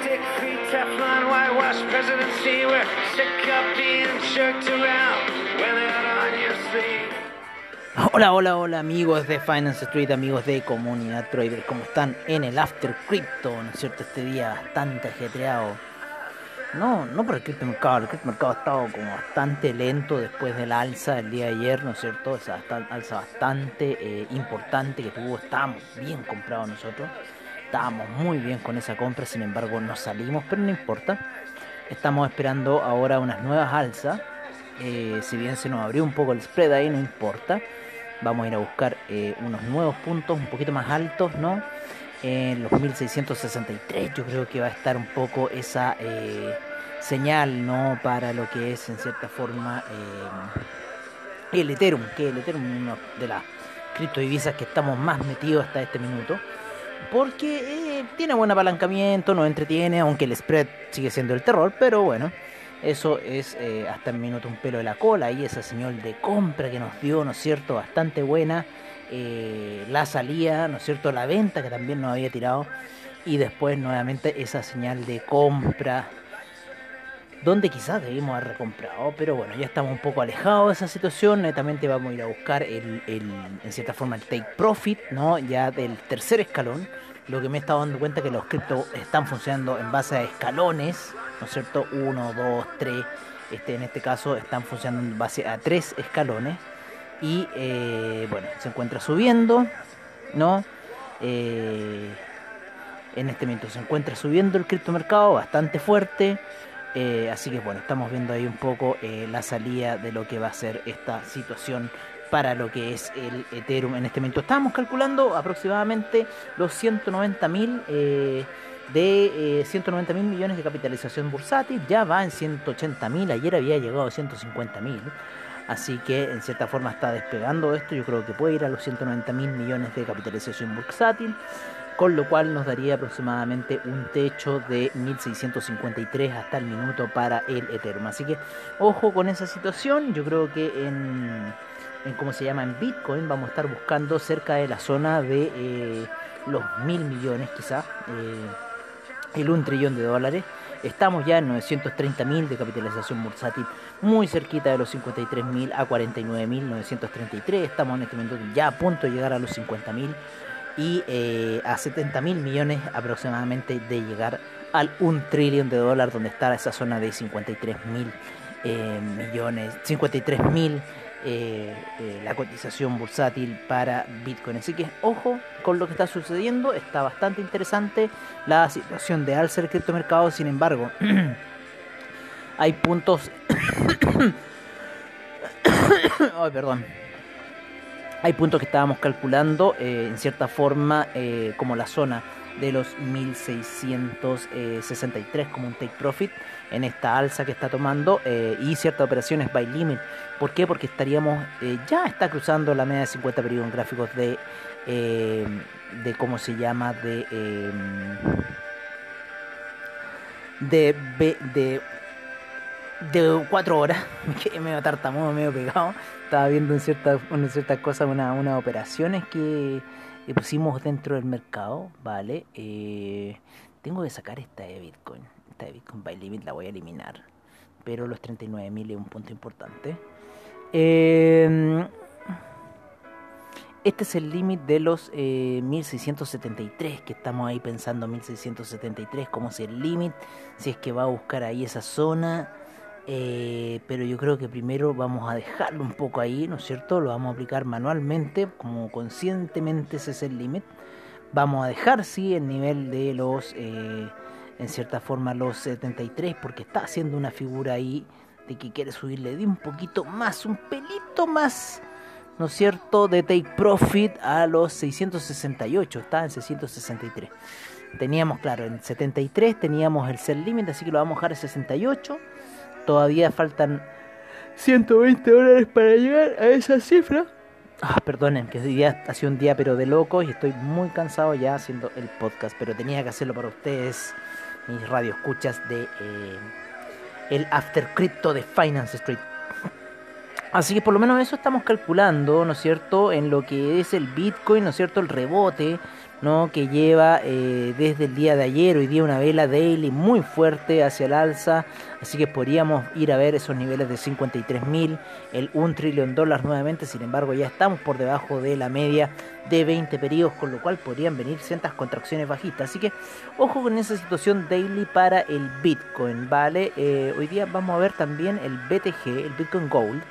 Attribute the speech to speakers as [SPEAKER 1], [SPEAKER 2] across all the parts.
[SPEAKER 1] stick. Teflon, whitewash presidency. We're sick of being jerked.
[SPEAKER 2] Hola, hola, hola amigos de Finance Street, amigos de Comunidad Trader, ¿cómo están en el After Crypto? ¿No es cierto? Este día bastante ajetreado. No, no por el criptomercado, el criptomercado ha estado como bastante lento después del alza del día de ayer, ¿no es cierto? Esa alza bastante eh, importante que tuvo, estábamos bien comprados nosotros, estábamos muy bien con esa compra, sin embargo no salimos, pero no importa. Estamos esperando ahora unas nuevas alzas, eh, si bien se nos abrió un poco el spread ahí, no importa. Vamos a ir a buscar eh, unos nuevos puntos un poquito más altos, ¿no? En los 1663 yo creo que va a estar un poco esa eh, señal, ¿no? Para lo que es en cierta forma el Ethereum, que el Ethereum es una de las criptodivisas que estamos más metidos hasta este minuto. Porque tiene buen apalancamiento, nos entretiene, aunque el spread sigue siendo el terror, pero bueno. Eso es eh, hasta el minuto un pelo de la cola y esa señal de compra que nos dio, ¿no es cierto?, bastante buena. Eh, la salida, ¿no es cierto?, la venta que también nos había tirado. Y después nuevamente esa señal de compra. Donde quizás debimos haber recomprado, pero bueno, ya estamos un poco alejados de esa situación. Netamente vamos a ir a buscar el, el, en cierta forma el take profit, ¿no? Ya del tercer escalón. Lo que me he estado dando cuenta que los criptos están funcionando en base a escalones ¿no es cierto? 1, 2, 3, este, en este caso están funcionando en base a tres escalones y eh, bueno, se encuentra subiendo, ¿no? Eh, en este momento se encuentra subiendo el criptomercado bastante fuerte. Eh, así que bueno, estamos viendo ahí un poco la salida de lo que va a ser esta situación para lo que es el Ethereum en este momento. Estábamos calculando aproximadamente los 190 mil de 190 mil millones de capitalización bursátil, ya va en 180 mil, ayer había llegado a 150 mil, así que en cierta forma está despegando esto, yo creo que puede ir a los 190 mil millones de capitalización bursátil, con lo cual nos daría aproximadamente un techo de 1653 hasta el minuto para el Ethereum, así que ojo con esa situación, yo creo que en, cómo se llama en Bitcoin vamos a estar buscando cerca de la zona de eh, los mil millones quizás. Eh, el 1 trillón de dólares. Estamos ya en 930 mil de capitalización bursátil, muy cerquita de los 53 mil a 49 mil 933. Estamos en este momento ya a punto de llegar a los 50 mil y eh, a 70 mil millones aproximadamente de llegar al 1 trillón de dólares, donde está esa zona de 53 mil eh, millones, 53 mil eh, la cotización bursátil para Bitcoin. Así que ojo con lo que está sucediendo, está bastante interesante la situación de alza del criptomercado, sin embargo, hay puntos... Ay, perdón. Hay puntos que estábamos calculando eh, en cierta forma como la zona de los 1663 como un take profit en esta alza que está tomando eh, y ciertas operaciones by limit. ¿Por qué? Porque estaríamos, eh, ya está cruzando la media de 50 periodos en gráficos de, eh, de cómo se llama, de, de, de, de 4 horas, que medio tartamudo, medio pegado. Estaba viendo en ciertas, cosas unas una operaciones que pusimos dentro del mercado, ¿vale? tengo que sacar esta de Bitcoin de Bitcoin by Limit la voy a eliminar. Pero los 39.000 es un punto importante. Em, este es el límite de los 1673, eh, que estamos ahí pensando 1673 como si el límite, si es que va a buscar ahí esa zona. Eh, pero yo creo que primero vamos a dejarlo un poco ahí, ¿no es cierto? Lo vamos a aplicar manualmente, como conscientemente ese es el límite. Vamos a dejar, sí, el nivel de los eh, en cierta forma los 73 porque está haciendo una figura ahí de que quiere subirle de un poquito más, un pelito más, ¿no es cierto?, de take profit a los 668, está en 663. Teníamos, claro, en 73 teníamos el sell limit, así que lo vamos a dejar en 68. Todavía faltan 120 dólares para llegar a esa cifra. Ah, perdonen, que hoy día ha sido un día pero de locos y estoy muy cansado ya haciendo el podcast, pero tenía que hacerlo para ustedes mis radioescuchas de eh, el After Crypto de Finance Street. Así que por lo menos eso estamos calculando, ¿no es cierto?, en lo que es el Bitcoin, ¿no es cierto?, el rebote, ¿no? que lleva eh, desde el día de ayer, hoy día una vela daily muy fuerte hacia el alza, así que podríamos ir a ver esos niveles de 53 mil, el 1 trillón dólares nuevamente, sin embargo ya estamos por debajo de la media de 20 periodos, con lo cual podrían venir ciertas contracciones bajistas, así que ojo con esa situación daily para el Bitcoin, ¿vale? Eh, hoy día vamos a ver también el BTG, el Bitcoin Gold,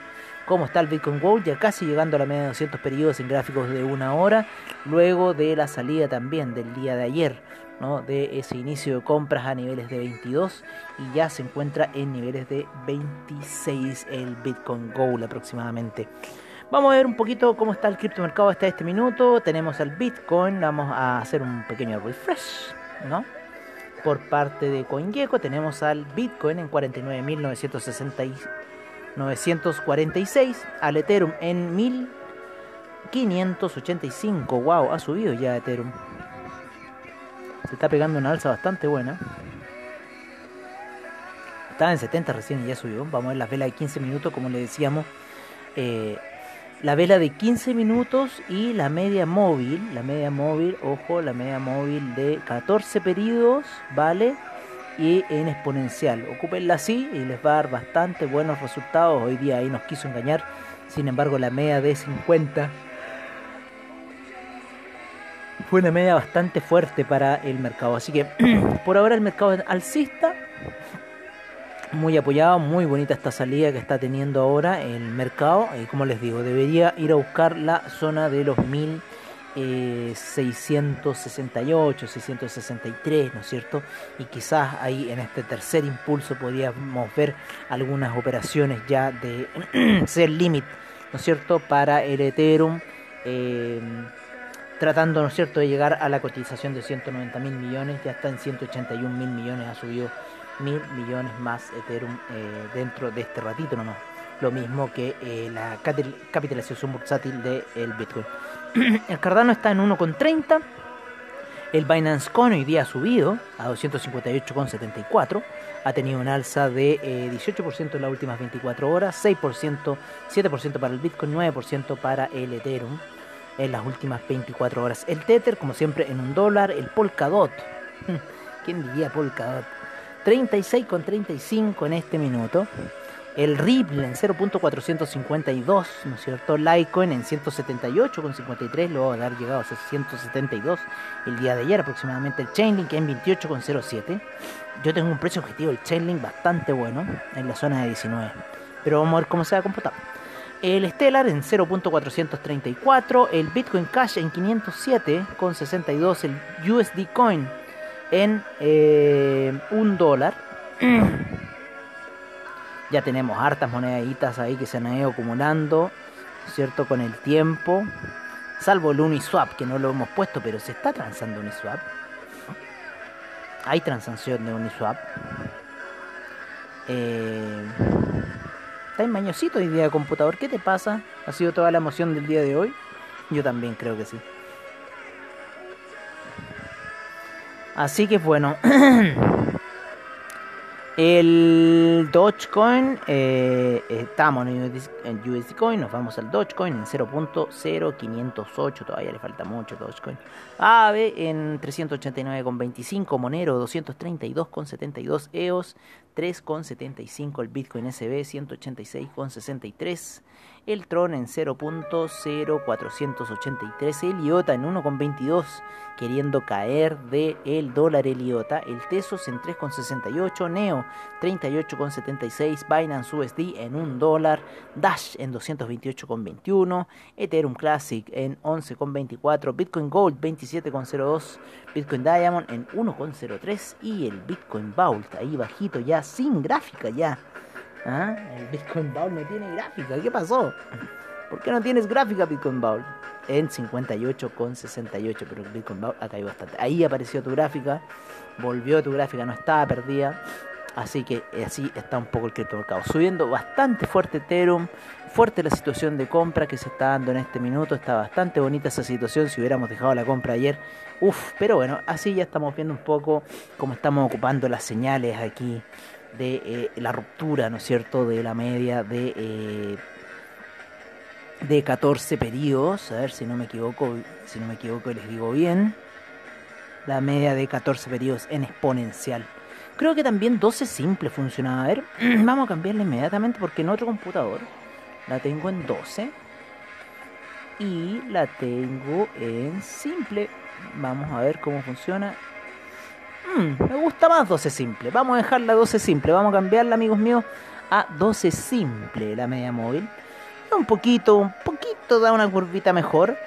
[SPEAKER 2] cómo está el Bitcoin Gold, ya casi llegando a la media de 200 periodos en gráficos de una hora, luego de la salida también del día de ayer, ¿no? de ese inicio de compras a niveles de 22 y ya se encuentra en niveles de 26 el Bitcoin Gold aproximadamente. Vamos a ver un poquito cómo está el criptomercado hasta este minuto. Tenemos al Bitcoin, vamos a hacer un pequeño refresh, ¿no? Por parte de CoinGecko tenemos al Bitcoin en 49.966 946 al Ethereum en 1585. Wow, ha subido ya Ethereum. Se está pegando una alza bastante buena. Estaba en 70 recién y ya subió. Vamos a ver las velas de 15 minutos, como le decíamos. Eh, la vela de 15 minutos y la media móvil. La media móvil, ojo, la media móvil de 14 periodos, ¿vale? Y en exponencial. Ocúpenla así y les va a dar bastante buenos resultados. Hoy día ahí nos quiso engañar. Sin embargo, la media de 50 fue una media bastante fuerte para el mercado. Así que por ahora el mercado alcista. Muy apoyado, muy bonita esta salida que está teniendo ahora el mercado. Y como les digo, debería ir a buscar la zona de los 1000 668, eh, 663, ¿no es cierto? Y quizás ahí en este tercer impulso podríamos ver algunas operaciones ya de ser límite, ¿no es cierto? Para el Ethereum, eh, tratando, ¿no es cierto?, de llegar a la cotización de 190 mil millones, ya está en 181 mil millones, ha subido mil millones más Ethereum eh, dentro de este ratito nomás. Lo mismo que la capitalización bursátil del Bitcoin. el Cardano está en 1,30. El Binance Coin hoy día ha subido a 258,74. Ha tenido un alza de 18% eh, en las últimas 24 horas, 6%, 7% para el Bitcoin, 9% para el Ethereum en las últimas 24 horas. El Tether, como siempre, en un dólar. El Polkadot, ¿quién diría Polkadot? 36,35 en este minuto el Ripple en 0.452, ¿no es cierto? Litecoin en 178.53, luego de haber llegado a 172 el día de ayer aproximadamente. El Chainlink en 28.07. Yo tengo un precio objetivo del Chainlink bastante bueno en la zona de 19. Pero vamos a ver cómo se va a comportar. El Stellar en 0.434, el Bitcoin Cash en 507.62, el USD Coin en eh, un dólar. Ya tenemos hartas moneditas ahí que se han ido acumulando, ¿cierto? Con el tiempo. Salvo el Uniswap, que no lo hemos puesto, pero se está transando Uniswap. Hay transacción de Uniswap. Eh, está en mañosito hoy día de computador. ¿Qué te pasa? ¿Ha sido toda la emoción del día de hoy? Yo también creo que sí. Así que bueno. El Dogecoin, eh, estamos en USD Coin, nos vamos al Dogecoin en 0.0508, todavía le falta mucho Dogecoin. AVE en 389,25, Monero 232,72, EOS 3,75, el Bitcoin SB 186,63 el Tron en 0.0483, el IOTA en 1.22, queriendo caer de el dólar el IOTA, el Tesos en 3.68, Neo 38.76, Binance USD en 1 dólar, Dash en 228.21, Ethereum Classic en 11.24, Bitcoin Gold 27.02, Bitcoin Diamond en 1.03 y el Bitcoin Vault ahí bajito ya sin gráfica ya ¿Ah? El Bitcoin Bowl no tiene gráfica. ¿Qué pasó? ¿Por qué no tienes gráfica Bitcoin Bowl? En 58,68, pero el Bitcoin Bowl ha caído bastante. Ahí apareció tu gráfica, volvió tu gráfica, no estaba perdida. Así que así está un poco el criptomercado. Subiendo bastante fuerte Ethereum, fuerte la situación de compra que se está dando en este minuto. Está bastante bonita esa situación si hubiéramos dejado la compra ayer. Uf, pero bueno, así ya estamos viendo un poco cómo estamos ocupando las señales aquí de eh, la ruptura, ¿no es cierto?, de la media de, eh, de 14 periodos, a ver si no me equivoco, si no me equivoco les digo bien, la media de 14 periodos en exponencial. Creo que también 12 simple funcionaba. A ver, vamos a cambiarla inmediatamente porque en otro computador la tengo en 12 y la tengo en simple. Vamos a ver cómo funciona. Mm, me gusta más 12 simple. Vamos a dejarla 12 simple. Vamos a cambiarla, amigos míos, a 12 simple, la media móvil. Un poquito, un poquito da una curvita mejor.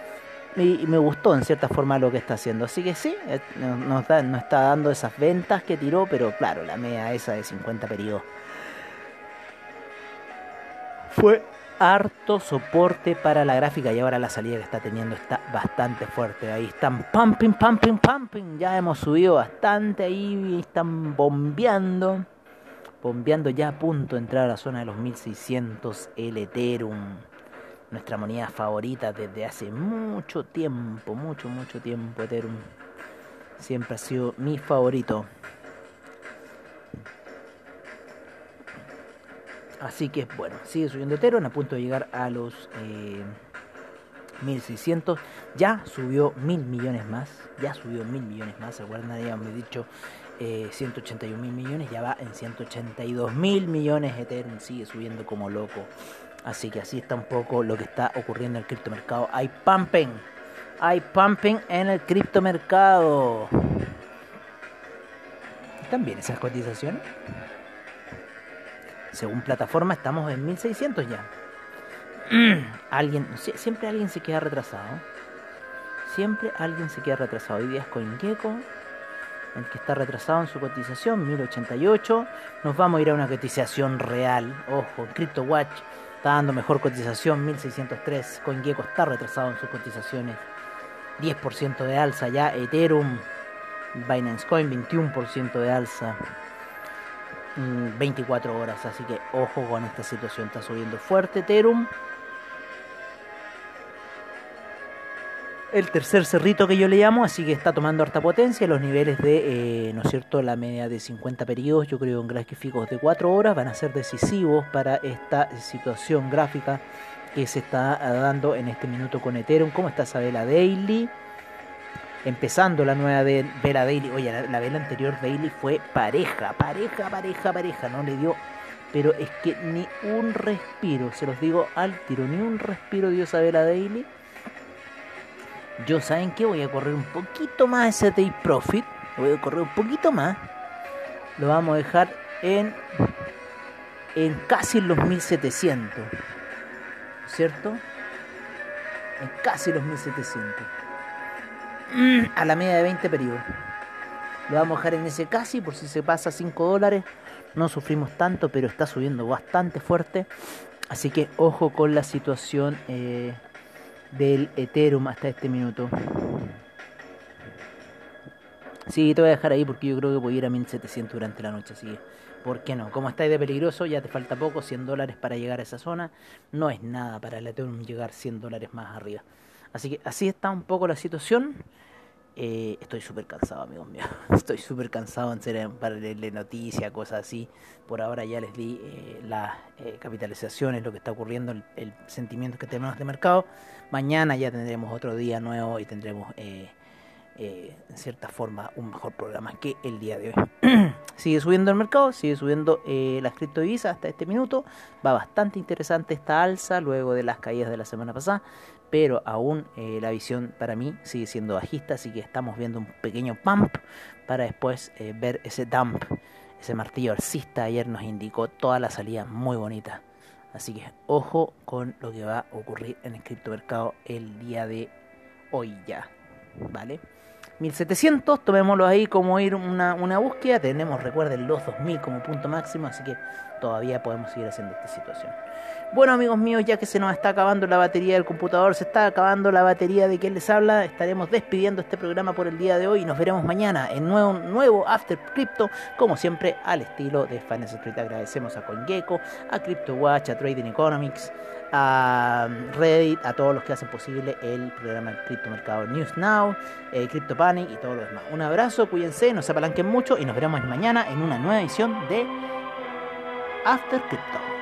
[SPEAKER 2] Y, me gustó en cierta forma lo que está haciendo. Así que sí, eh, nos, está dando esas ventas que tiró, pero claro, la media esa de 50 periodos. Fue harto soporte para la gráfica y ahora la salida que está teniendo está bastante fuerte. Ahí están pumping, pumping, pumping. Ya hemos subido bastante ahí, están bombeando. Bombeando ya a punto de entrar a la zona de los 1600 el Ethereum. Nuestra moneda favorita desde hace mucho tiempo, mucho, mucho tiempo Ethereum. Siempre ha sido mi favorito. Así que bueno, sigue subiendo Ethereum a punto de llegar a los 1600. Eh, ya subió mil millones más. Ya subió mil millones más. ¿Se acuerdan? Habíamos dicho 181 eh, mil millones. Ya va en 182 mil millones. Ethereum sigue subiendo como loco. Así que así está un poco lo que está ocurriendo en el criptomercado. Hay pumping. Hay pumping en el criptomercado. ¿Están bien esas cotizaciones? según plataforma estamos en 1600 ya. alguien, siempre alguien se queda retrasado. Siempre alguien se queda retrasado. Hoy día es CoinGecko, el que está retrasado en su cotización, 1088. Nos vamos a ir a una cotización real. Ojo, CryptoWatch está dando mejor cotización, 1603. CoinGecko está retrasado en sus cotizaciones. 10% de alza ya. Ethereum, Binance Coin, 21% de alza. 24 mm, horas. Así que ojo con esta situación. Está subiendo fuerte Terum. El tercer cerrito que yo le llamo, así que está tomando harta potencia. Los niveles de, eh, ¿no es cierto?, la media de 50 periodos, yo creo en gráficos de 4 horas, van a ser decisivos para esta situación gráfica que se está dando en este minuto con Ethereum. ¿Cómo está Sabela Daily? empezando la nueva de vela Daily. Oye, la, vela anterior Daily fue pareja, pareja, pareja, pareja. No le dio, pero es que ni un respiro, se los digo al tiro, ni un respiro dio esa vela Daily. Yo, ¿saben qué? Voy a correr un poquito más ese Day Profit. Voy a correr un poquito más. Lo vamos a dejar en, en casi los 1700. ¿Cierto? En casi los 1700 a la media de 20 periodos. Lo vamos a dejar en ese casi por si se pasa 5 dólares. No sufrimos tanto, pero está subiendo bastante fuerte. Así que ojo con la situación eh, del Ethereum hasta este minuto. Sí, te voy a dejar ahí porque yo creo que voy a ir a 1700 durante la noche. Así que, ¿por qué no? Como estáis de peligroso, ya te falta poco, 100 dólares para llegar a esa zona. No es nada para el Ethereum llegar 100 dólares más arriba. Así que así está un poco la situación. Eh, estoy súper cansado, amigos míos. Estoy súper cansado en ser para leerle noticias, cosas así. Por ahora ya les di eh, las eh, capitalizaciones, lo que está ocurriendo, el, sentimiento que tenemos de mercado. Mañana ya tendremos otro día nuevo y tendremos, en cierta forma, un mejor programa que el día de hoy. sigue subiendo el mercado, sigue subiendo las criptodivisas hasta este minuto. Va bastante interesante esta alza luego de las caídas de la semana pasada pero aún eh, la visión para mí sigue siendo bajista, así que estamos viendo un pequeño pump para después eh, ver ese dump, ese martillo alcista ayer nos indicó toda la salida muy bonita. Así que ojo con lo que va a ocurrir en el criptomercado el día de hoy ya, ¿vale? 1700, tomémoslo ahí como ir una, una búsqueda, tenemos, recuerden, los 2000 como punto máximo, así que todavía podemos seguir haciendo esta situación. Bueno amigos míos, ya que se nos está acabando la batería del computador, se está acabando la batería de quien les habla, estaremos despidiendo este programa por el día de hoy y nos veremos mañana en nuevo, nuevo After Crypto, como siempre al estilo de Finance Street. Agradecemos a CoinGecko, a CryptoWatch, a Trading Economics, a Reddit, a todos los que hacen posible el programa Crypto Mercado News Now, eh, Crypto Panic y todo lo demás. Un abrazo, cuídense, no se apalanquen mucho y nos veremos mañana en una nueva edición de After Crypto.